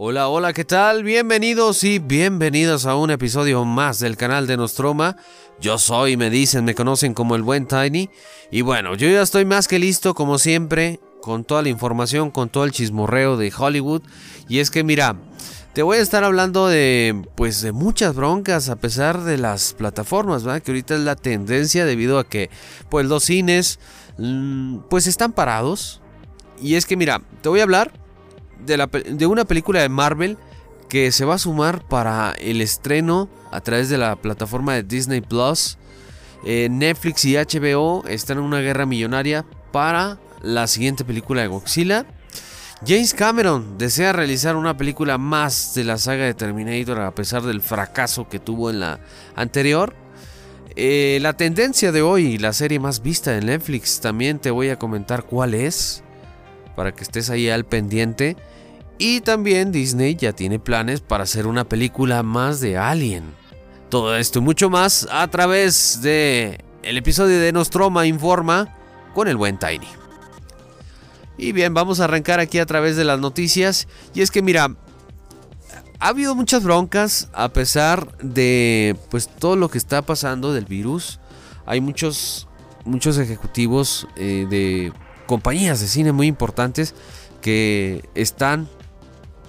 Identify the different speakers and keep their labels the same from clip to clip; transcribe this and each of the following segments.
Speaker 1: Hola, hola, ¿qué tal? Bienvenidos y bienvenidas a un episodio más del canal de Nostroma. Yo soy, me dicen, me conocen como el buen Tiny. Y bueno, yo ya estoy más que listo, como siempre, con toda la información, con todo el chismorreo de Hollywood. Y es que mira, te voy a estar hablando de, pues, de muchas broncas a pesar de las plataformas, ¿verdad? Que ahorita es la tendencia debido a que, pues, los cines, mm, pues, están parados. Y es que mira, te voy a hablar de, una película de Marvel que se va a sumar para el estreno a través de la plataforma de Disney Plus. Eh, Netflix y HBO están en una guerra millonaria para la siguiente película de Godzilla. James Cameron desea realizar una película más de la saga de Terminator a pesar del fracaso que tuvo en la anterior. Eh, la tendencia de hoy, la serie más vista de Netflix, también te voy a comentar cuál es, para que estés ahí al pendiente. Y también Disney ya tiene planes para hacer una película más de Alien. Todo esto y mucho más a través de el episodio de Nostroma Informa con el buen Tiny. Y bien, vamos a arrancar aquí a través de las noticias. Y es que mira, ha habido muchas broncas a pesar de pues todo lo que está pasando del virus. Hay muchos muchos ejecutivos eh, de compañías de cine muy importantes que están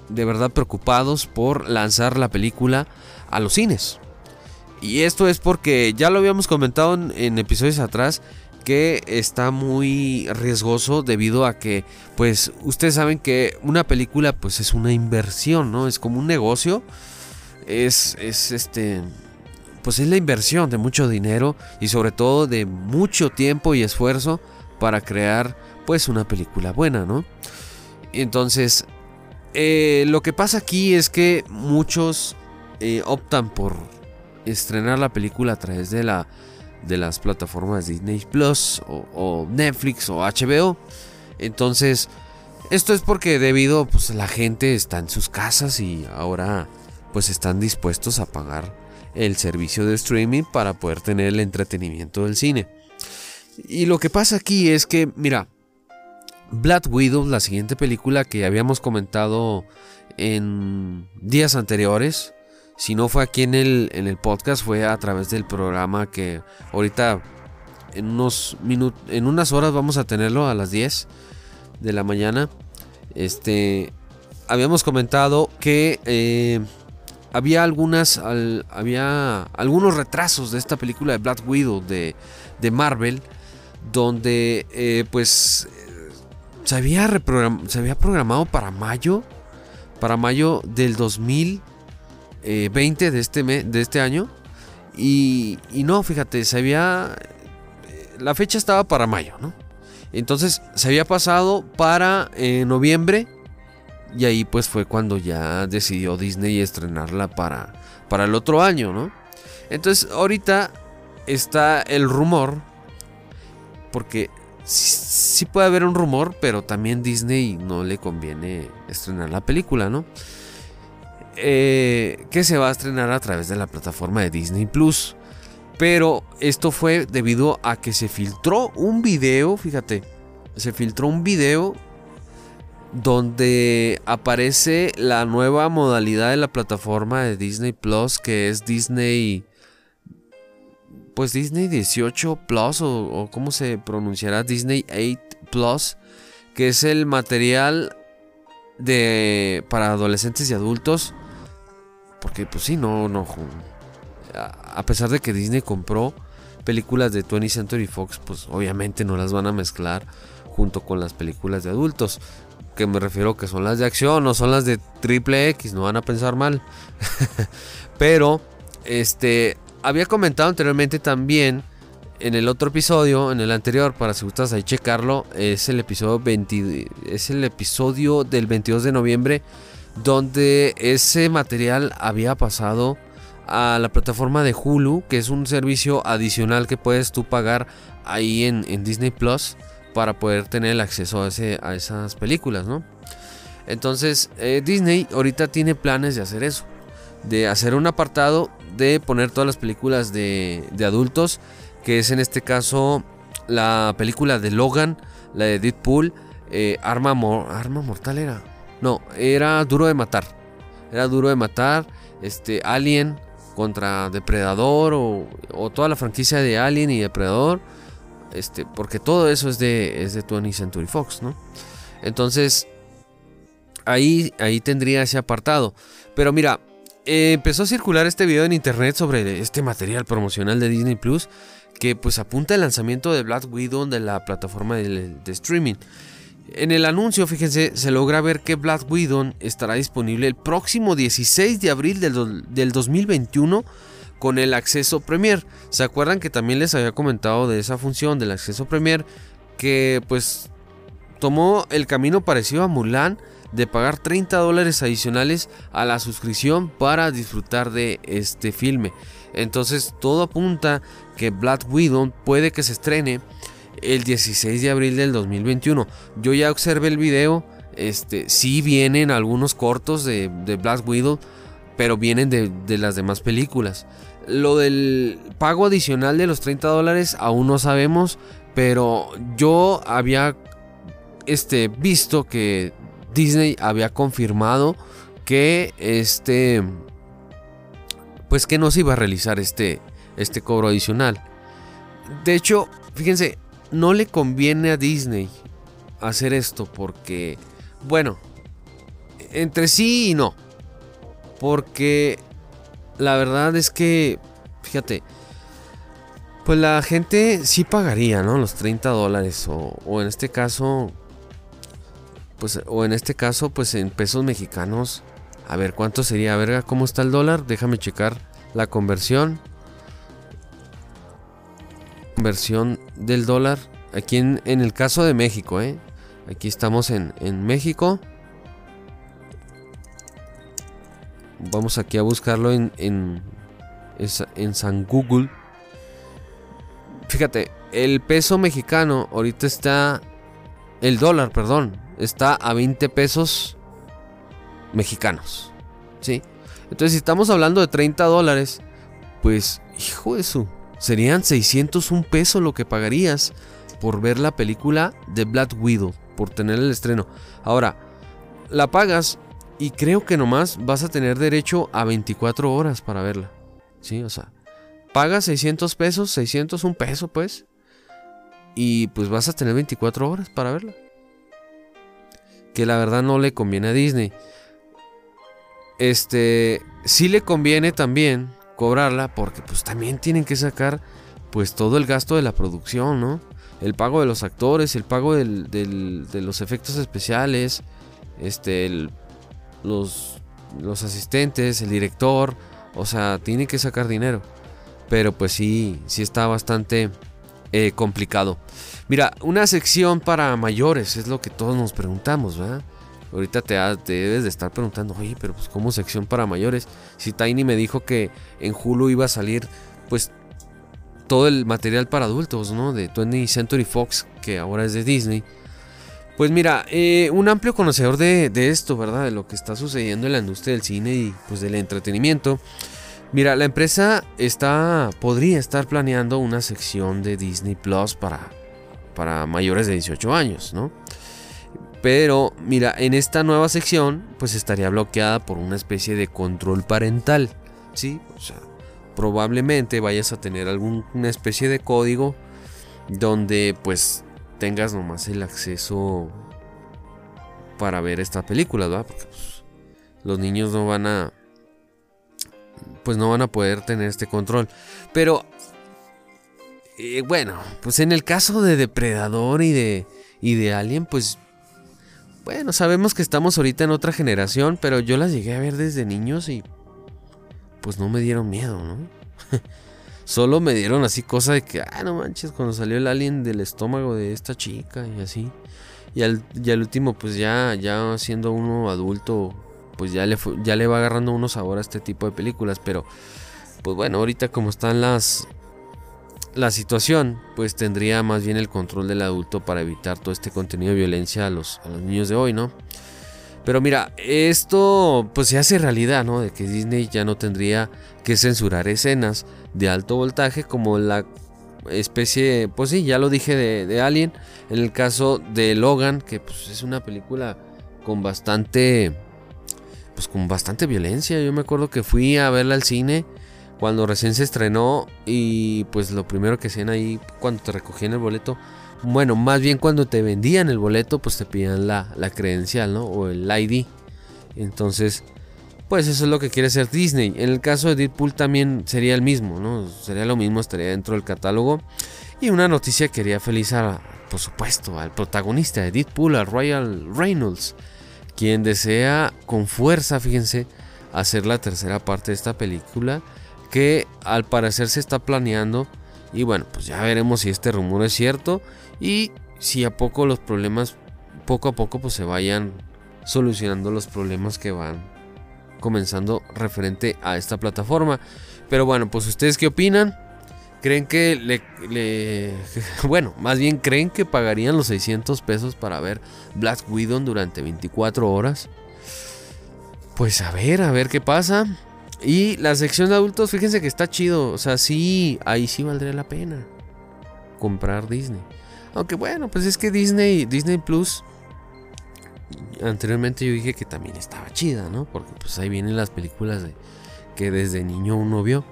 Speaker 1: de verdad preocupados por lanzar la película a los cines. Y esto es porque ya lo habíamos comentado en, episodios atrás que está muy riesgoso debido a que pues ustedes saben que una película pues es una inversión, ¿no? Es como un negocio. Es, es este pues es la inversión de mucho dinero y sobre todo de mucho tiempo y esfuerzo para crear pues una película buena, ¿no? Entonces eh, lo que pasa aquí es que muchos eh, optan por estrenar la película a través de, la, de las plataformas Disney Plus o, Netflix o HBO. Entonces, esto es porque debido pues la gente está en sus casas y ahora pues están dispuestos a pagar el servicio de streaming para poder tener el entretenimiento del cine. Y lo que pasa aquí es que, mira, Black Widow, la siguiente película que habíamos comentado en días anteriores. Si no fue aquí en el, en el podcast, fue a través del programa que ahorita en unos minutos, en unas horas vamos a tenerlo a las 10 de la mañana. Este, habíamos comentado que eh, había algunas, había algunos retrasos de esta película de Black Widow de, de Marvel, donde eh, pues se había, se había programado para mayo, para mayo del 2020 de este, de este año. Y, no, fíjate, se había... Eh, la fecha estaba para mayo, ¿no? Entonces se había pasado para eh, noviembre. Y ahí pues fue cuando ya decidió Disney estrenarla para, para el otro año, ¿no? Entonces ahorita está el rumor. Porque sí, puede haber un rumor, pero también Disney no le conviene estrenar la película, ¿no? Eh, que se va a estrenar a través de la plataforma de Disney Plus. Pero esto fue debido a que se filtró un video, fíjate, se filtró un video donde aparece la nueva modalidad de la plataforma de Disney Plus, que es Disney pues Disney 18 Plus o, cómo se pronunciará Disney 8 Plus, que es el material de para adolescentes y adultos. Porque pues sí, no, no. A pesar de que Disney compró películas de 20th Century Fox, pues obviamente no las van a mezclar junto con las películas de adultos. Que me refiero que son las de acción, no son las de triple X, no van a pensar mal. Pero, este, había comentado anteriormente también en el otro episodio, en el anterior, para si gustas ahí checarlo, es el episodio 20, es el episodio del 22 de noviembre donde ese material había pasado a la plataforma de Hulu, que es un servicio adicional que puedes tú pagar ahí en, Disney Plus para poder tener el acceso a esas películas, ¿no? Entonces, eh, Disney ahorita tiene planes de hacer eso, de hacer un apartado de poner todas las películas de, adultos, que es en este caso la película de Logan, la de Deadpool, eh, Arma, Arma Mortal era. No, era Duro de Matar. era duro de matar, este, Alien contra Depredador o, o toda la franquicia de Alien y Depredador, este, porque todo eso es de, es de 20th Century Fox, ¿no? Entonces, ahí, ahí tendría ese apartado. Pero mira, eh, empezó a circular este video en internet sobre este material promocional de Disney Plus que pues apunta el lanzamiento de Black Widow de la plataforma de, streaming. En el anuncio, fíjense, se logra ver que Black Widow estará disponible el próximo 16 de abril del, del 2021 con el acceso Premier. ¿Se acuerdan que también les había comentado de esa función del acceso Premier? Que pues tomó el camino parecido a Mulan de pagar 30 dólares adicionales a la suscripción para disfrutar de este filme. Entonces todo apunta que Black Widow puede que se estrene el 16 de abril del 2021. Yo ya observé el video, este, sí vienen algunos cortos de, Black Widow, pero vienen de, de, las demás películas. Lo del pago adicional de los 30 dólares aún no sabemos, pero yo había este, visto que Disney había confirmado que este pues que no se iba a realizar este este cobro adicional. De hecho, fíjense, no le conviene a Disney hacer esto porque bueno, entre sí y no. Porque la verdad es que fíjate, pues la gente sí pagaría, ¿no? Los 30 dólares o, o en este caso pues, o en este caso, pues en pesos mexicanos. A ver, ¿cuánto sería? Verga, ¿cómo está el dólar? Déjame checar la conversión. Conversión del dólar. Aquí en, el caso de México, ¿eh? Aquí estamos en, en México. Vamos aquí a buscarlo en, en, en San Google. Fíjate, el peso mexicano ahorita está... El dólar, perdón está a 20 pesos mexicanos. ¿Sí? Entonces, si estamos hablando de 30 dólares, pues, hijo de su, serían 601 pesos lo que pagarías por ver la película de Black Widow, por tener el estreno. Ahora, la pagas y creo que nomás vas a tener derecho a 24 horas para verla. ¿Sí? O sea, pagas 600 pesos, 601 peso pues, y pues vas a tener 24 horas para verla que la verdad no le conviene a Disney. Este, sí le conviene también cobrarla porque pues también tienen que sacar pues todo el gasto de la producción, ¿no? El pago de los actores, el pago de los efectos especiales, este, los, los asistentes, el director, o sea, tienen que sacar dinero. Pero pues sí, sí está bastante eh, complicado. Mira, una sección para mayores es lo que todos nos preguntamos, ¿verdad? Ahorita te, debes de estar preguntando, oye, pero pues ¿cómo sección para mayores? Si Tiny me dijo que en Hulu iba a salir, pues, todo el material para adultos, ¿no? De 20th Century Fox, que ahora es de Disney. Pues mira, eh, un amplio conocedor de, de, esto, ¿verdad? De lo que está sucediendo en la industria del cine y pues del entretenimiento. Mira, la empresa está, podría estar planeando una sección de Disney Plus para, para mayores de 18 años, ¿no? Pero mira, en esta nueva sección pues estaría bloqueada por una especie de control parental, ¿sí? O sea, probablemente vayas a tener alguna especie de código donde pues tengas nomás el acceso para ver esta película, ¿verdad? Porque pues, los niños no van a pues no van a poder tener este control. Pero, eh, bueno, pues en el caso de Depredador y de, y de Alien, pues, bueno, sabemos que estamos ahorita en otra generación, pero yo las llegué a ver desde niños y, pues no me dieron miedo, ¿no? Solo me dieron así cosa de que, ah, no manches, cuando salió el alien del estómago de esta chica y así. Y al, y al último, pues ya, ya siendo uno adulto, pues ya le, ya le va agarrando uno sabor a este tipo de películas. Pero, pues bueno, ahorita como están las... La situación, pues tendría más bien el control del adulto para evitar todo este contenido de violencia a los, niños de hoy, ¿no? Pero mira, esto pues se hace realidad, ¿no? De que Disney ya no tendría que censurar escenas de alto voltaje como la especie, pues sí, ya lo dije de, de Alien. En el caso de Logan, que pues es una película con bastante pues con bastante violencia. Yo me acuerdo que fui a verla al cine cuando recién se estrenó y pues lo primero que hacían ahí cuando te recogían el boleto, bueno, más bien cuando te vendían el boleto, pues te pedían la, la credencial, ¿no? O el ID. Entonces, pues eso es lo que quiere hacer Disney. En el caso de Deadpool también sería el mismo, ¿no? Sería lo mismo, estaría dentro del catálogo. Y una noticia que quería felicitar, por supuesto, al protagonista de Deadpool, a Royal Reynolds, quien desea con fuerza, fíjense, hacer la tercera parte de esta película, que al parecer se está planeando. Y bueno, pues ya veremos si este rumor es cierto y si a poco los problemas, poco a poco, pues se vayan solucionando los problemas que van comenzando referente a esta plataforma. Pero bueno, pues ustedes qué opinan? ¿Creen que le, Bueno, más bien creen que pagarían los 600 pesos para ver Black Widow durante 24 horas? Pues a ver, a ver qué pasa. Y la sección de adultos, fíjense que está chido. O sea, sí, ahí sí valdría la pena comprar Disney. Aunque bueno, pues es que Disney, Disney Plus anteriormente yo dije que también estaba chida, ¿no? Porque pues ahí vienen las películas de, que desde niño uno vio.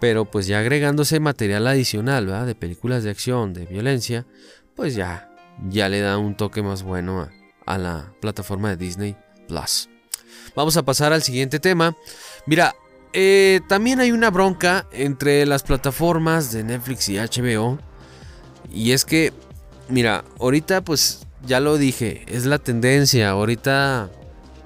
Speaker 1: Pero pues ya agregándose material adicional, ¿verdad? De películas de acción, de violencia, pues ya, ya le da un toque más bueno a, la plataforma de Disney Plus. Vamos a pasar al siguiente tema. Mira, eh, también hay una bronca entre las plataformas de Netflix y HBO. Y es que, mira, ahorita pues ya lo dije, es la tendencia. Ahorita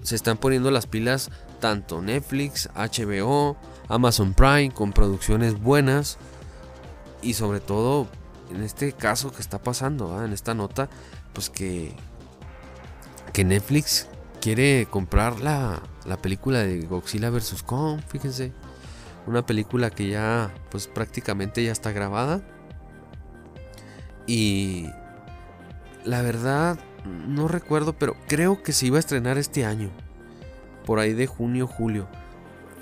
Speaker 1: se están poniendo las pilas tanto Netflix, HBO, Amazon Prime con producciones buenas y sobre todo en este caso que está pasando, en esta nota, pues que, que Netflix quiere comprar la, la película de Godzilla vs. Kong, fíjense, una película que ya pues prácticamente ya está grabada y la verdad, no recuerdo, pero creo que se iba a estrenar este año. Por ahí de junio, julio.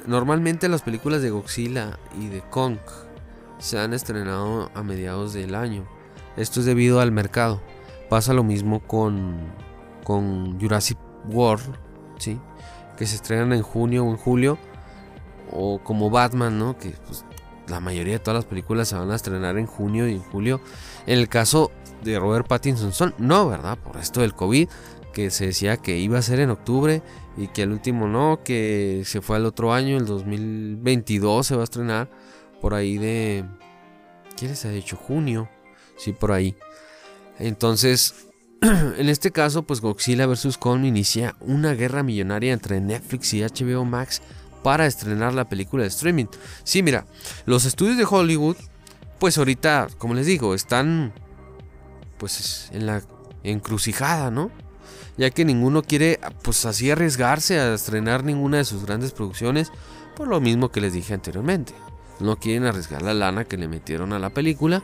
Speaker 1: Normalmente las películas de Godzilla y de Kong se han estrenado a mediados del año. Esto es debido al mercado. Pasa lo mismo con, con Jurassic World, ¿sí? que se estrenan en junio o en julio. O como Batman, ¿no? que pues, la mayoría de todas las películas se van a estrenar en junio y en julio. En el caso de Robert Pattinson no, ¿verdad? Por esto del COVID, que se decía que iba a ser en octubre y que el último no, que se fue al otro año, el 2022 se va a estrenar por ahí de... ¿Qué les ha dicho? Junio. Sí, por ahí. Entonces, en este caso, pues Godzilla vs. Kong inicia una guerra millonaria entre Netflix y HBO Max para estrenar la película de streaming. Sí, mira, los estudios de Hollywood, pues ahorita, como les digo, están pues en la encrucijada, ¿no? Ya que ninguno quiere pues así arriesgarse a estrenar ninguna de sus grandes producciones, por lo mismo que les dije anteriormente. No quieren arriesgar la lana que le metieron a la película.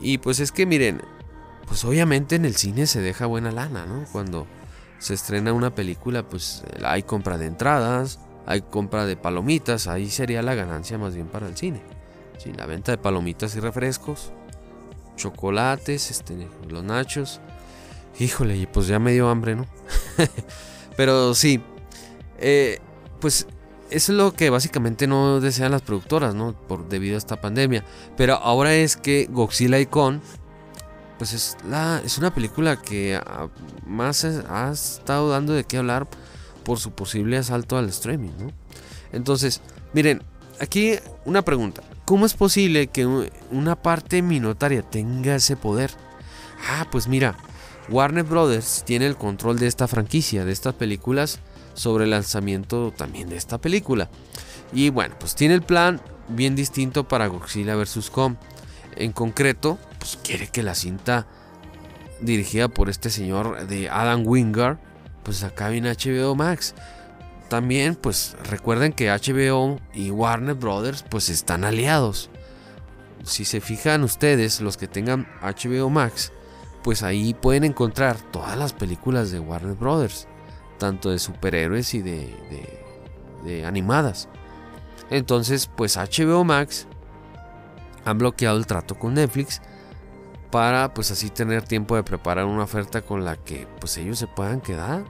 Speaker 1: Y pues es que miren, pues obviamente en el cine se deja buena lana, ¿no? Cuando se estrena una película, pues hay compra de entradas, hay compra de palomitas, ahí sería la ganancia más bien para el cine. Sí, la venta de palomitas y refrescos, chocolates, este, los nachos. Híjole, pues ya me dio hambre, ¿no? Pero sí, eh, pues eso es lo que básicamente no desean las productoras, ¿no? Por debido a esta pandemia. Pero ahora es que Godzilla y Kong, pues es, la, es una película que más ha estado dando de qué hablar por su posible asalto al streaming, ¿no? Entonces, miren, aquí una pregunta. ¿Cómo es posible que una parte minotaria tenga ese poder? Ah, pues mira, Warner Brothers tiene el control de esta franquicia, de estas películas, sobre el lanzamiento también de esta película. Y bueno, pues tiene el plan bien distinto para Godzilla vs. Kong. En concreto, pues quiere que la cinta dirigida por este señor de Adam Wingard, pues acabe en HBO Max. También, pues recuerden que HBO y Warner Brothers pues están aliados. Si se fijan ustedes, los que tengan HBO Max, pues ahí pueden encontrar todas las películas de Warner Brothers, tanto de superhéroes y de, de, animadas. Entonces, pues HBO Max han bloqueado el trato con Netflix para pues así tener tiempo de preparar una oferta con la que pues ellos se puedan quedar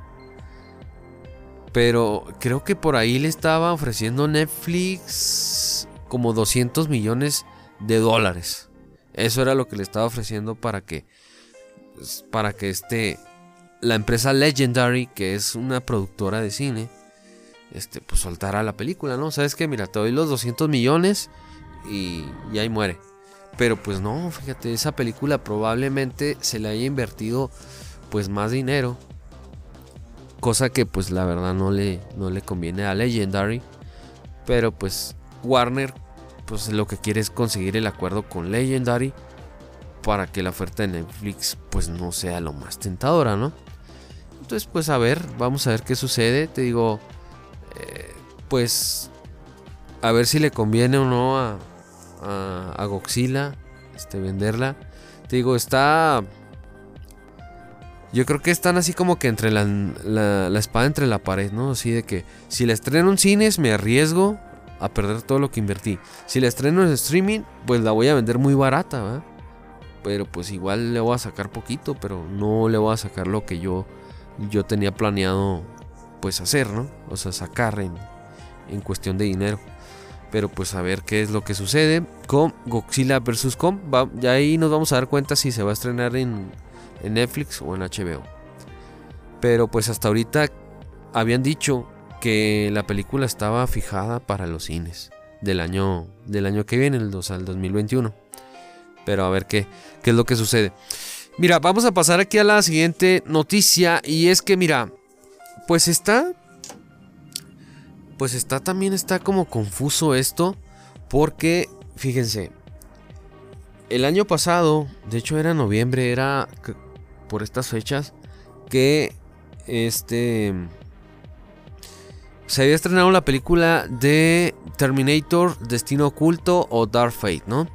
Speaker 1: Pero creo que por ahí le estaba ofreciendo Netflix como 200 millones de dólares. Eso era lo que le estaba ofreciendo para que para que este la empresa Legendary, que es una productora de cine, este pues soltara la película, ¿no? Sabes que mira, te doy los 200 millones y, y ahí muere. Pero pues no, fíjate, esa película probablemente se le haya invertido pues más dinero. Cosa que pues la verdad no le, no le conviene a Legendary. Pero pues Warner pues lo que quiere es conseguir el acuerdo con Legendary para que la oferta de Netflix pues no sea lo más tentadora, ¿no? Entonces pues a ver, vamos a ver qué sucede. Te digo, eh, pues a ver si le conviene o no a, a, Godzilla este, venderla. Te digo, está... Yo creo que están así como que entre la, la, espada entre la pared, ¿no? Así de que si la estreno en cines me arriesgo a perder todo lo que invertí. Si la estreno en streaming, pues la voy a vender muy barata, ¿verdad? Pero pues igual le voy a sacar poquito, pero no le voy a sacar lo que yo, yo tenía planeado pues hacer, ¿no? O sea, sacar en, en cuestión de dinero. Pero pues a ver qué es lo que sucede con Godzilla vs. Kong. ya ahí nos vamos a dar cuenta si se va a estrenar en, en Netflix o en HBO. Pero pues hasta ahorita habían dicho que la película estaba fijada para los cines del año, del año que viene, el 2 al 2021. Pero a ver qué, qué es lo que sucede. Mira, vamos a pasar aquí a la siguiente noticia. Y es que, mira, pues está. Pues está también está como confuso esto. Porque, fíjense. El año pasado, de hecho era noviembre, era por estas fechas. Que este se había estrenado la película de Terminator, Destino Oculto o Dark Fate, ¿no?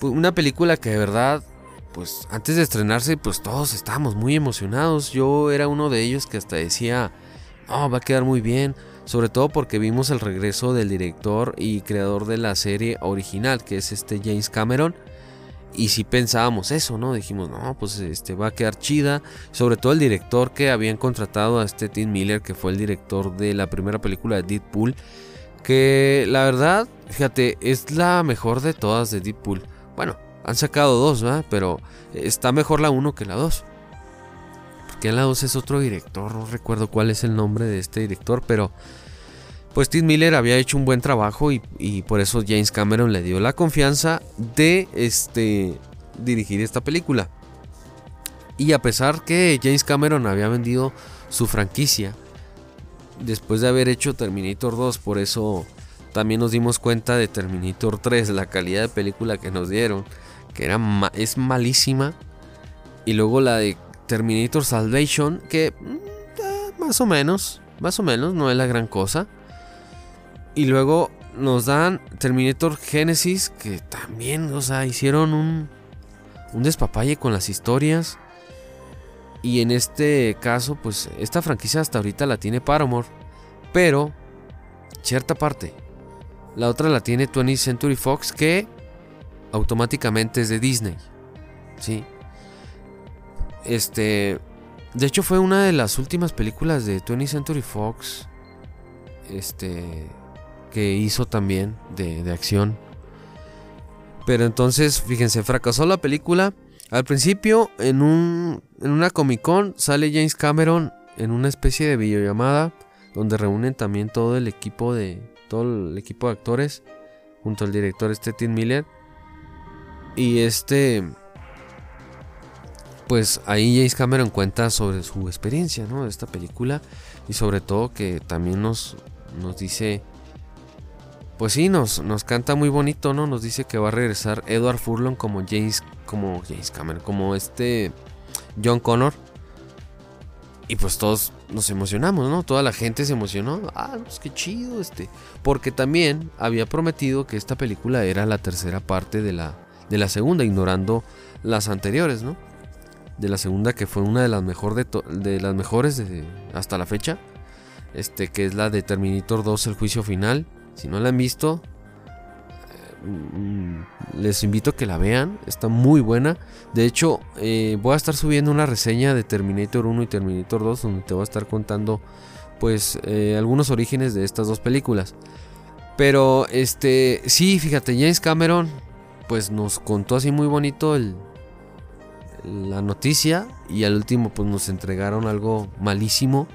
Speaker 1: Pues, una película que de verdad, pues antes de estrenarse, pues todos estábamos muy emocionados. Yo era uno de ellos que hasta decía, oh, va a quedar muy bien. Sobre todo porque vimos el regreso del director y creador de la serie original, que es este James Cameron. Y si pensábamos eso, ¿no? Dijimos, no, pues este va a quedar chida. Sobre todo el director que habían contratado a este Tim Miller, que fue el director de la primera película de Deadpool. Que la verdad, fíjate, es la mejor de todas de Deadpool. Bueno, han sacado dos, ¿verdad? Pero está mejor la 1 que la 2. Porque la 2 es otro director, no recuerdo cuál es el nombre de este director, pero pues Tim Miller había hecho un buen trabajo y, por eso James Cameron le dio la confianza de este, dirigir esta película. Y a pesar que James Cameron había vendido su franquicia después de haber hecho Terminator 2, por eso también nos dimos cuenta de Terminator 3, la calidad de película que nos dieron, que era es malísima. Y luego la de Terminator Salvation, que mm, eh, más o menos, más o menos, no es la gran cosa. Y luego nos dan Terminator Genesis, que también, o sea, hicieron un, un despapalle con las historias. Y en este caso, pues esta franquicia hasta ahorita la tiene Paramore. Pero, cierta parte. La otra la tiene 20th Century Fox, que automáticamente es de Disney. Sí. Este. De hecho, fue una de las últimas películas de 20th Century Fox. Este que hizo también de, acción. Pero entonces, fíjense, fracasó la película. Al principio, en, un, en una Comic Con, sale James Cameron en una especie de videollamada donde reúnen también todo el equipo de todo el equipo de actores junto al director este Miller y este pues ahí James Cameron cuenta sobre su experiencia ¿no? de esta película y sobre todo que también nos, nos dice pues sí, nos, nos canta muy bonito, ¿no? Nos dice que va a regresar Edward Furlong como James, como James Cameron, como este John Connor. Y pues todos nos emocionamos, ¿no? Toda la gente se emocionó. Ah, pues qué chido este. Porque también había prometido que esta película era la tercera parte de la, de la segunda, ignorando las anteriores, ¿no? De la segunda que fue una de las, mejor de, de las mejores hasta la fecha. Este, que es la de Terminator 2, el juicio final. Si no la han visto, les invito a que la vean. Está muy buena. De hecho, eh, voy a estar subiendo una reseña de Terminator 1 y Terminator 2 donde te voy a estar contando pues eh, algunos orígenes de estas dos películas. Pero este, sí, fíjate, James Cameron pues nos contó así muy bonito el, la noticia y al último pues nos entregaron algo malísimo.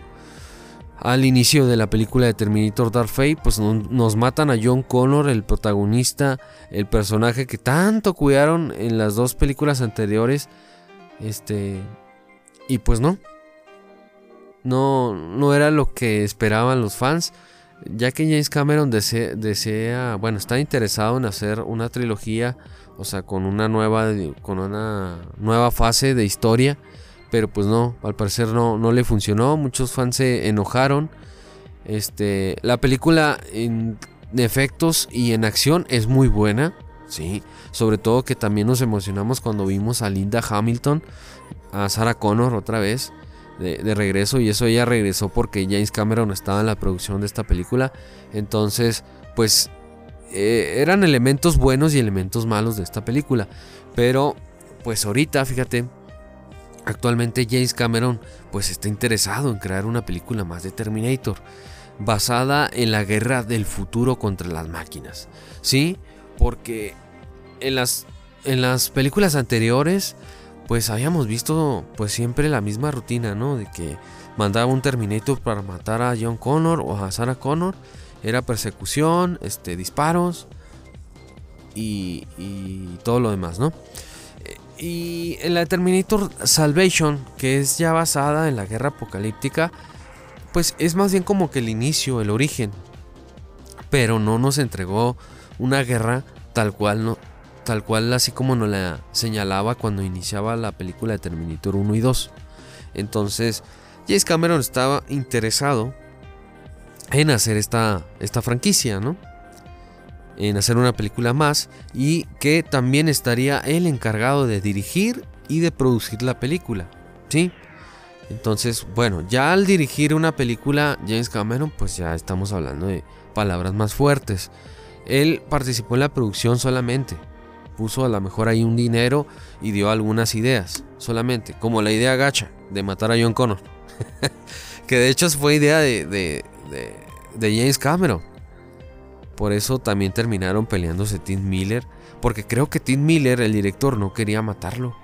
Speaker 1: Al inicio de la película de Terminator Dark Fate pues nos matan a John Connor, el protagonista, el personaje que tanto cuidaron en las dos películas anteriores. Este y pues no. No no era lo que esperaban los fans, ya que James Cameron desea, desea bueno, está interesado en hacer una trilogía o sea, con una nueva, con una nueva fase de historia. Pero pues no, al parecer no, no le funcionó. Muchos fans se enojaron. Este, la película en efectos y en acción es muy buena. Sí, sobre todo que también nos emocionamos cuando vimos a Linda Hamilton, a Sarah Connor otra vez de, regreso. Y eso ella regresó porque James Cameron estaba en la producción de esta película. Entonces, pues eh, eran elementos buenos y elementos malos de esta película. Pero, pues ahorita, fíjate, actualmente James Cameron pues está interesado en crear una película más de Terminator, basada en la guerra del futuro contra las máquinas. ¿Sí? Porque en las, en las películas anteriores pues habíamos visto pues siempre la misma rutina, ¿no? De que mandaba un Terminator para matar a John Connor o a Sarah Connor era persecución, este, disparos y, todo lo demás, ¿no? Y en la Terminator Salvation, que es ya basada en la guerra apocalíptica, pues es más bien como que el inicio, el origen. Pero no nos entregó una guerra tal cual, no, tal cual así como nos la señalaba cuando iniciaba la película de Terminator 1 y 2. Entonces, James Cameron estaba interesado en hacer esta, esta franquicia, ¿no? En hacer una película más y que también estaría él encargado de dirigir y de producir la película, ¿sí? Entonces, bueno, ya al dirigir una película, James Cameron, pues ya estamos hablando de palabras más fuertes. Él participó en la producción solamente, puso a lo mejor ahí un dinero y dio algunas ideas, solamente, como la idea gacha de matar a John Connor. que de hecho fue idea de, de, James Cameron. Por eso también terminaron peleándose Tim Miller. Porque creo que Tim Miller, el director, no quería matarlo.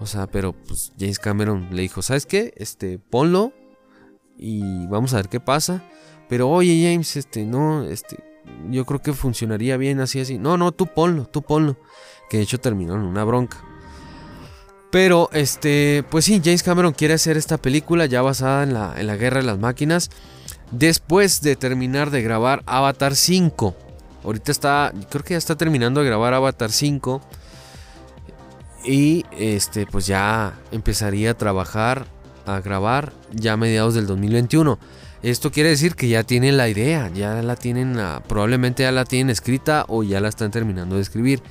Speaker 1: O sea, pero pues James Cameron le dijo, ¿sabes qué? Este, ponlo y vamos a ver qué pasa. Pero oye James, este, no, este, yo creo que funcionaría bien así, así. No, no, tú ponlo, tú ponlo. Que de hecho terminó en una bronca. Pero, este, pues sí, James Cameron quiere hacer esta película ya basada en la, en la guerra de las máquinas después de terminar de grabar Avatar 5. Ahorita está, creo que ya está terminando de grabar Avatar 5. Y este, pues ya empezaría a trabajar, a grabar ya a mediados del 2021. Esto quiere decir que ya tienen la idea, ya la tienen, ah, probablemente ya la tienen escrita o ya la están terminando de escribir.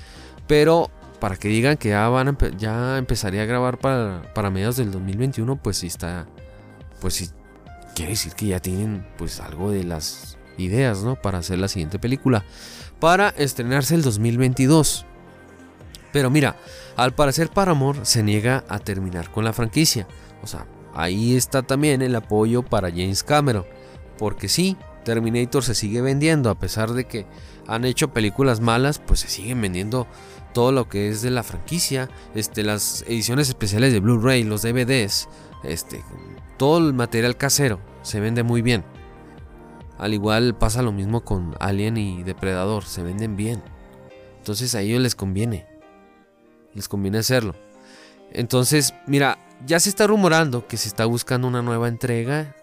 Speaker 1: Pero para que digan que ya, van ya empezaría a grabar para, para mediados del 2021, pues sí está, pues sí quiere decir que ya tienen pues algo de las ideas, ¿no? Para hacer la siguiente película. Para estrenarse el 2022. Pero mira, al parecer Paramore se niega a terminar con la franquicia. O sea, ahí está también el apoyo para James Cameron. Porque sí, Terminator se sigue vendiendo. A pesar de que han hecho películas malas, pues se siguen vendiendo todo lo que es de la franquicia. Este, las ediciones especiales de Blu-ray, los DVDs. Este, todo el material casero se vende muy bien. Al igual pasa lo mismo con Alien y Depredador, se venden bien. Entonces a ellos les conviene. Les conviene hacerlo. Entonces, mira, ya se está rumorando que se está buscando una nueva entrega.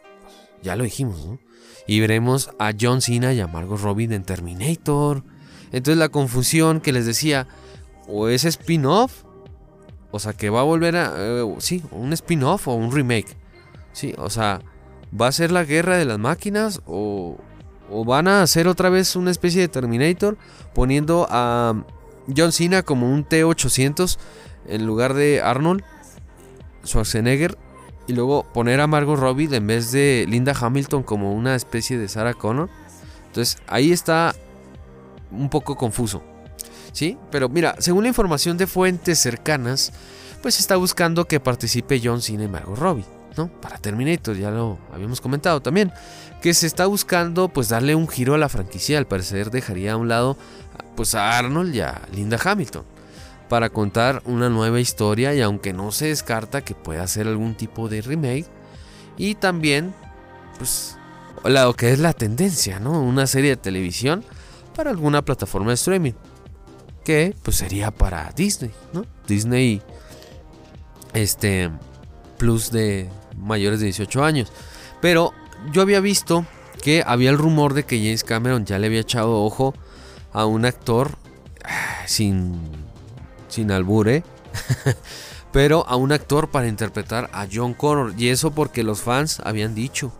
Speaker 1: Ya lo dijimos, ¿no? Y veremos a John Cena y a Margot Robbie en Terminator. Entonces la confusión que les decía, o es spin-off, o sea que va a volver a... Eh, sí, un spin-off o un remake. Sí, o sea, ¿va a ser la guerra de las máquinas o, van a hacer otra vez una especie de Terminator poniendo a John Cena como un T-800 en lugar de Arnold Schwarzenegger y luego poner a Margot Robbie en vez de Linda Hamilton como una especie de Sarah Connor? Entonces ahí está un poco confuso. ¿Sí? Pero mira, según la información de fuentes cercanas, pues está buscando que participe John Cena y Margot Robbie. ¿No? Para Terminator, ya lo habíamos comentado también, que se está buscando pues darle un giro a la franquicia, al parecer dejaría a un lado pues a Arnold y a Linda Hamilton para contar una nueva historia y aunque no se descarta que pueda ser algún tipo de remake y también pues lo que es la tendencia, ¿no? Una serie de televisión para alguna plataforma de streaming que pues sería para Disney, ¿no? Disney este plus de mayores de 18 años. Pero yo había visto que había el rumor de que James Cameron ya le había echado ojo a un actor sin sin albure, pero a un actor para interpretar a John Connor y eso porque los fans habían dicho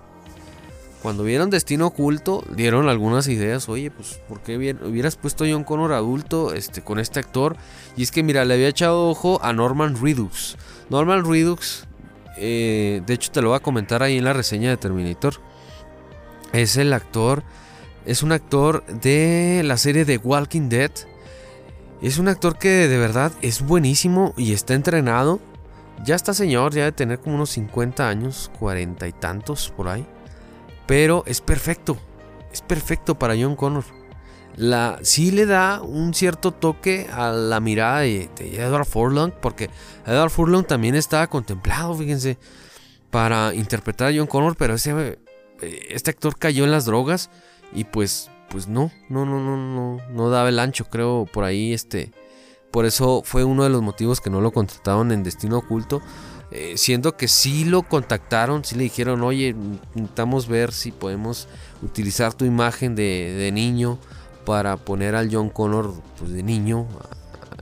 Speaker 1: cuando vieron Destino Oculto, dieron algunas ideas. Oye, pues, ¿por qué hubieras puesto a John Connor adulto este, con este actor? Y es que, mira, le había echado ojo a Norman Redux. Norman Redux, eh, de hecho, te lo voy a comentar ahí en la reseña de Terminator. Es el actor, es un actor de la serie de Walking Dead. Es un actor que de verdad es buenísimo y está entrenado. Ya está señor, ya de tener como unos 50 años, 40 y tantos por ahí. Pero es perfecto. Es perfecto para John Connor. La, sí le da un cierto toque a la mirada de, Edward Furlong. Porque Edward Furlong también estaba contemplado, fíjense, para interpretar a John Connor. Pero ese, eh, este actor cayó en las drogas. Y pues, pues no, no, no, no, no, no daba el ancho, creo, por ahí, este. Por eso fue uno de los motivos que no lo contrataron en Destino Oculto. Eh, siendo que sí lo contactaron, sí le dijeron, oye, intentamos ver si podemos utilizar tu imagen de, niño para poner al John Connor pues, de niño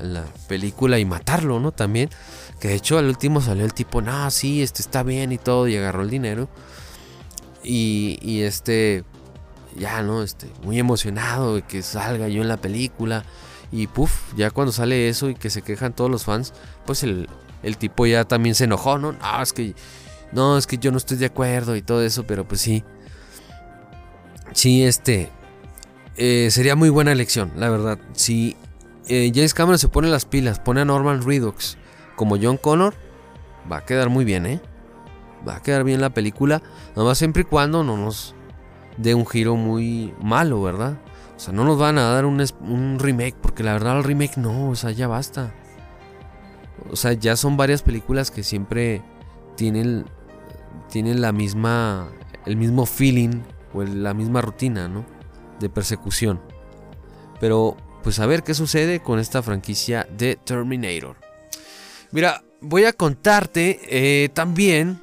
Speaker 1: en la película y matarlo, ¿no? También. Que de hecho al último salió el tipo, no, sí, este está bien y todo, y agarró el dinero. Y, y este, ya, ¿no? Este, muy emocionado de que salga yo en la película. Y puff, ya cuando sale eso y que se quejan todos los fans, pues el, el tipo ya también se enojó, ¿no? No, es que, no, es que yo no estoy de acuerdo y todo eso, pero pues sí. Sí, este. Eh, sería muy buena elección, la verdad. Si eh, James Cameron se pone las pilas, pone a Norman Redux como John Connor, va a quedar muy bien, ¿eh? Va a quedar bien la película, nomás siempre y cuando no nos dé un giro muy malo, ¿verdad? O sea, no nos van a dar un, un remake, porque la verdad el remake no, o sea, ya basta. O sea, ya son varias películas que siempre tienen, tienen la misma, el mismo feeling o la misma rutina, ¿no? De persecución. Pero, pues a ver qué sucede con esta franquicia de Terminator. Mira, voy a contarte eh, también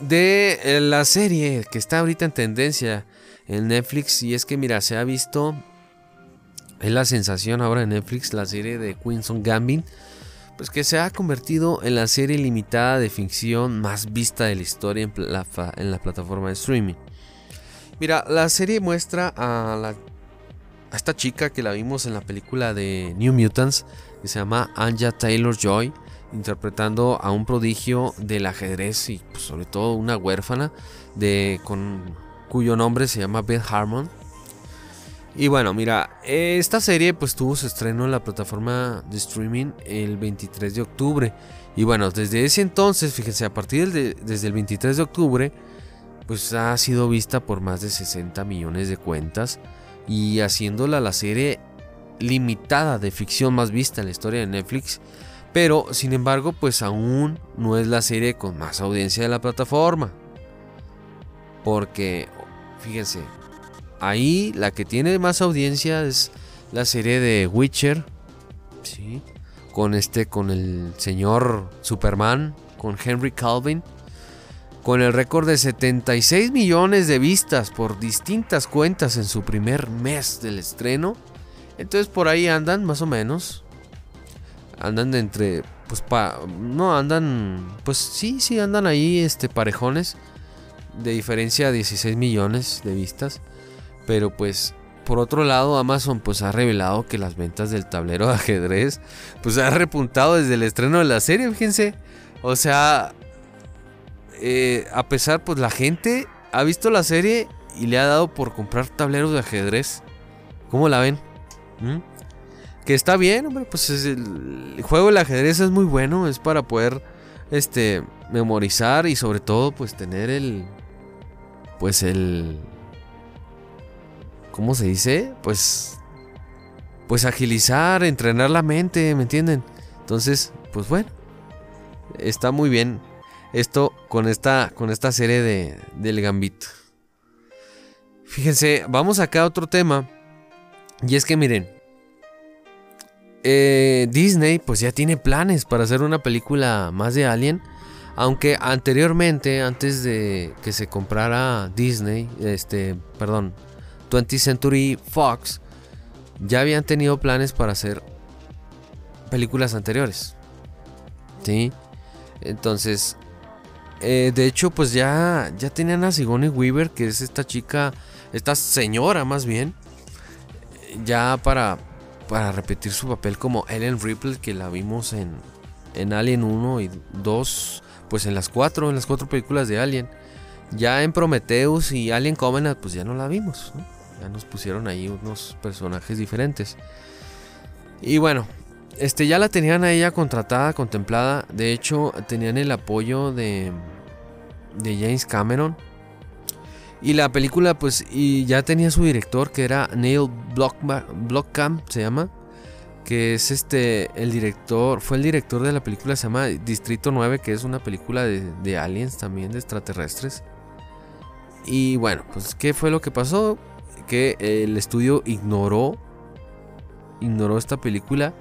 Speaker 1: de eh, la serie que está ahorita en tendencia en Netflix. Y es que, mira, se ha visto. Es la sensación ahora en Netflix, la serie de Queenson Gambit pues que se ha convertido en la serie limitada de ficción más vista de la historia en la plataforma de streaming. Mira, la serie muestra a, la, esta chica que la vimos en la película de New Mutants, que se llama Anja Taylor Joy, interpretando a un prodigio del ajedrez y pues, sobre todo una huérfana de, cuyo nombre se llama Beth Harmon. Y bueno, mira, esta serie pues tuvo su estreno en la plataforma de streaming el 23 de octubre. Y bueno, desde ese entonces, fíjense, a partir de, desde el 23 de octubre, pues ha sido vista por más de 60 millones de cuentas y haciéndola la serie limitada de ficción más vista en la historia de Netflix. Pero, sin embargo, pues aún no es la serie con más audiencia de la plataforma. Porque, fíjense, Ahí la que tiene más audiencia es la serie de Witcher. Sí. Con este, con el señor Superman, con Henry Calvin. Con el récord de 76 millones de vistas por distintas cuentas en su primer mes del estreno. Entonces por ahí andan más o menos. Andan entre. Pues pa, no andan. Pues sí, sí andan ahí este parejones. De diferencia a 16 millones de vistas. Pero pues por otro lado Amazon pues ha revelado que las ventas del tablero de ajedrez pues ha repuntado desde el estreno de la serie, fíjense. O sea, eh, a pesar pues la gente ha visto la serie y le ha dado por comprar tableros de ajedrez. ¿Cómo la ven? ¿Mm? Que está bien, hombre, pues el, juego del ajedrez es muy bueno, es para poder este memorizar y sobre todo pues tener el pues el ¿cómo se dice? Pues pues agilizar, entrenar la mente, ¿me entienden? Entonces, pues bueno, está muy bien esto con esta con esta serie de del Gambito. Fíjense, vamos acá a otro tema y es que miren, eh, Disney pues ya tiene planes para hacer una película más de Alien. Aunque anteriormente, antes de que se comprara Disney, este, perdón, 20th Century Fox, ya habían tenido planes para hacer películas anteriores. ¿Sí? Entonces, eh, de hecho, pues ya, ya tenían a Sigourney Weaver, que es esta chica, esta señora más bien, ya para, para repetir su papel como Ellen Ripley, que la vimos en, en Alien 1 y 2, pues en las cuatro, en las cuatro películas de Alien. Ya en Prometheus y Alien Covenant, pues ya no la vimos, Ya nos pusieron ahí unos personajes diferentes. Y bueno, este ya la tenían a ella contratada, contemplada. De hecho, tenían el apoyo de, de James Cameron. Y la película, pues, y ya tenía su director, que era Neil Blomkamp, se llama. Que es este, el director, fue el director de la película, se llama Distrito 9, que es una película de, aliens también, de extraterrestres. Y bueno, pues, ¿qué fue lo que pasó? Que el estudio ignoró, ignoró esta película.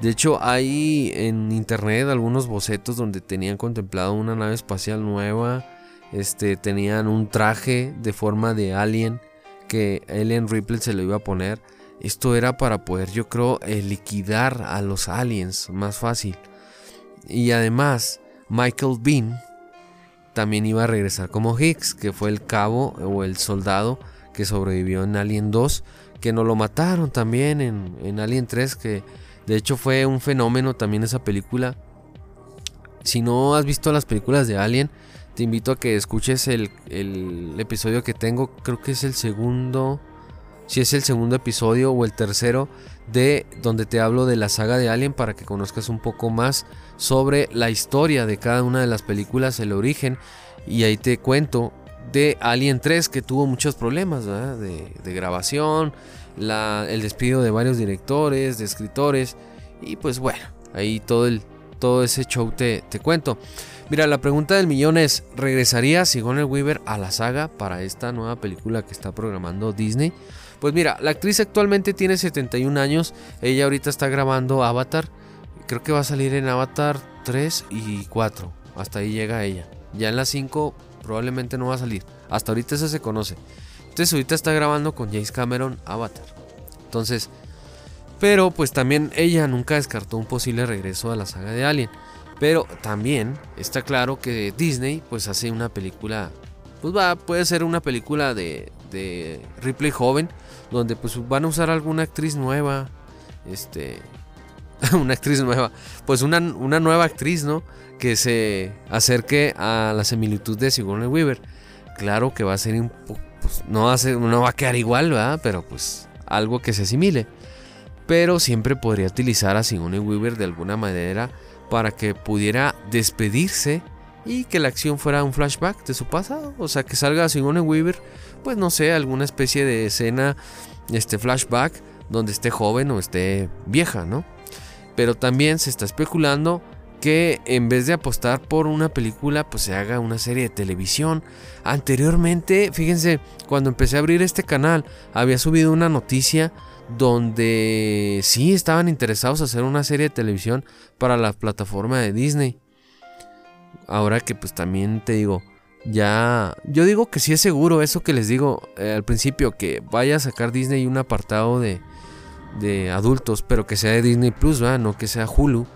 Speaker 1: De hecho, hay en internet algunos bocetos donde tenían contemplado una nave espacial nueva este, tenían un traje de forma de alien que Ellen Ripley se lo iba a poner. Esto era para poder, yo creo, eh, liquidar a los aliens más fácil. Y además, Michael Bean también iba a regresar como Higgs, que fue el cabo o el soldado que sobrevivió en Alien 2, que no lo mataron también en, en Alien 3, que de hecho fue un fenómeno también esa película. Si no has visto las películas de Alien, te invito a que escuches el, episodio que tengo, creo que es el segundo, si es el segundo episodio o el tercero, de donde te hablo de la saga de Alien para que conozcas un poco más sobre la historia de cada una de las películas, el origen, y ahí te cuento de Alien 3 que tuvo muchos problemas de, grabación, el despido de varios directores, de escritores, y pues bueno, ahí todo, el, todo ese show te, te cuento. Mira, la pregunta del millón es, ¿regresaría Sigourney Weaver a la saga para esta nueva película que está programando Disney? Pues mira, la actriz actualmente tiene 71 años, ella ahorita está grabando Avatar, creo que va a salir en Avatar 3 y 4, hasta ahí llega ella. Ya en la 5 probablemente no va a salir, hasta ahorita eso se conoce. Entonces ahorita está grabando con James Cameron Avatar. Entonces, pero pues también ella nunca descartó un posible regreso a la saga de Alien. Pero también está claro que Disney pues hace una película, pues va, puede ser una película de, de Ripley joven, donde pues van a usar alguna actriz nueva, este, una actriz nueva, pues una, una, nueva actriz, ¿no? Que se acerque a la similitud de Sigourney Weaver. Claro que va a ser un pues, no va a no va a quedar igual, ¿verdad? Pero pues algo que se asimile. Pero siempre podría utilizar a Sigourney Weaver de alguna manera para que pudiera despedirse y que la acción fuera un flashback de su pasado, o sea, que salga Sigourney Weaver, pues no sé, alguna especie de escena, este flashback donde esté joven o esté vieja, ¿no? Pero también se está especulando que en vez de apostar por una película, pues se haga una serie de televisión. Anteriormente, fíjense, cuando empecé a abrir este canal, había subido una noticia donde sí estaban interesados en hacer una serie de televisión para la plataforma de Disney. Ahora que pues también te digo, ya yo digo que sí es seguro eso que les digo eh, al principio que vaya a sacar Disney un apartado de, de adultos, pero que sea de Disney Plus, no que sea Hulu.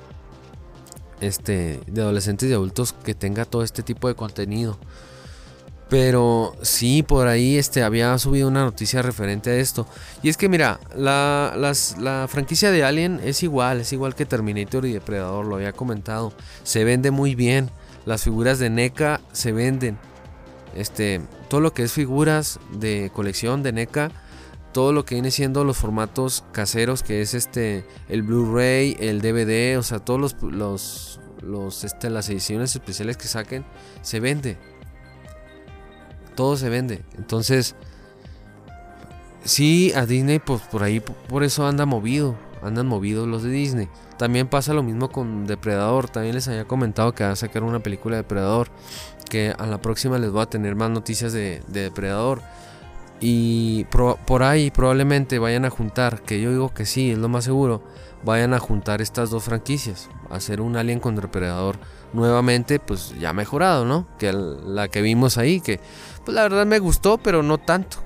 Speaker 1: Este, de adolescentes y adultos que tenga todo este tipo de contenido. Pero sí, por ahí este, había subido una noticia referente a esto. Y es que mira, la, la, franquicia de Alien es igual, es igual que Terminator y Depredador, lo había comentado. Se vende muy bien. Las figuras de NECA se venden. Este, todo lo que es figuras de colección de NECA, todo lo que viene siendo los formatos caseros, que es este, el Blu-ray, el DVD, o sea, todos los, los los, este, las ediciones especiales que saquen, se vende. Todo se vende. Entonces, sí, a Disney, pues por ahí, por eso anda movido. Andan movidos los de Disney. También pasa lo mismo con Depredador. También les había comentado que va a sacar una película de Depredador. Que a la próxima les voy a tener más noticias de, Depredador. Y por ahí probablemente vayan a juntar, que yo digo que sí, es lo más seguro, vayan a juntar estas dos franquicias. Hacer un Alien contra Depredador nuevamente, pues ya mejorado, ¿no? Que la que vimos ahí, que pues la verdad me gustó, pero no tanto.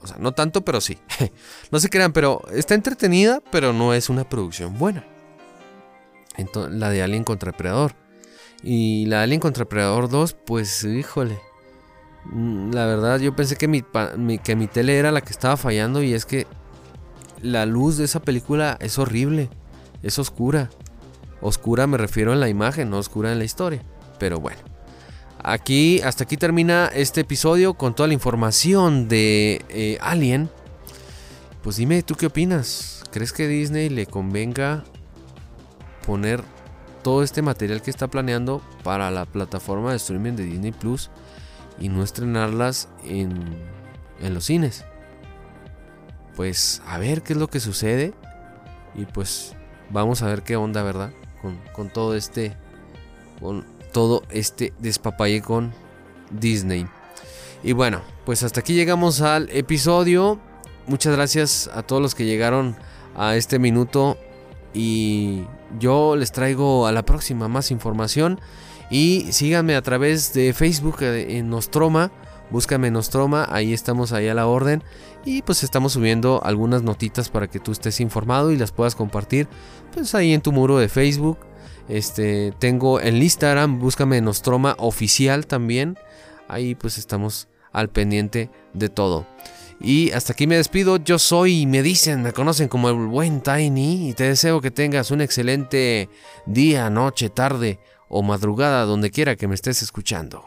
Speaker 1: O sea, no tanto, pero sí. no se crean, pero está entretenida, pero no es una producción buena. Entonces, la de Alien contra Predador. Y la Alien contra Predador 2, pues híjole. Mm, la verdad, yo pensé que mi, que mi tele era la que estaba fallando y es que la luz de esa película es horrible. Es oscura. Oscura me refiero en la imagen, no oscura en la historia. Pero bueno. Aquí, hasta aquí termina este episodio con toda la información de eh, Alien. Pues dime, ¿tú qué opinas? ¿Crees que Disney le convenga poner todo este material que está planeando para la plataforma de streaming de Disney Plus y no estrenarlas en, en los cines? Pues a ver qué es lo que sucede y pues vamos a ver qué onda, ¿verdad? Con, todo este con todo este despapalle con Disney. Y bueno, pues hasta aquí llegamos al episodio. Muchas gracias a todos los que llegaron a este minuto. Y yo les traigo a la próxima más información. Y síganme a través de Facebook eh, en Nostroma. Búscame en Nostroma, ahí estamos ahí a la orden. Y pues estamos subiendo algunas notitas para que tú estés informado y las puedas compartir. Pues ahí en tu muro de Facebook este, tengo el Instagram, búscame Nostroma oficial también. Ahí pues estamos al pendiente de todo. Y hasta aquí me despido. Yo soy, me dicen, me conocen como el buen Tiny. Y te deseo que tengas un excelente día, noche, tarde o madrugada, donde quiera que me estés escuchando.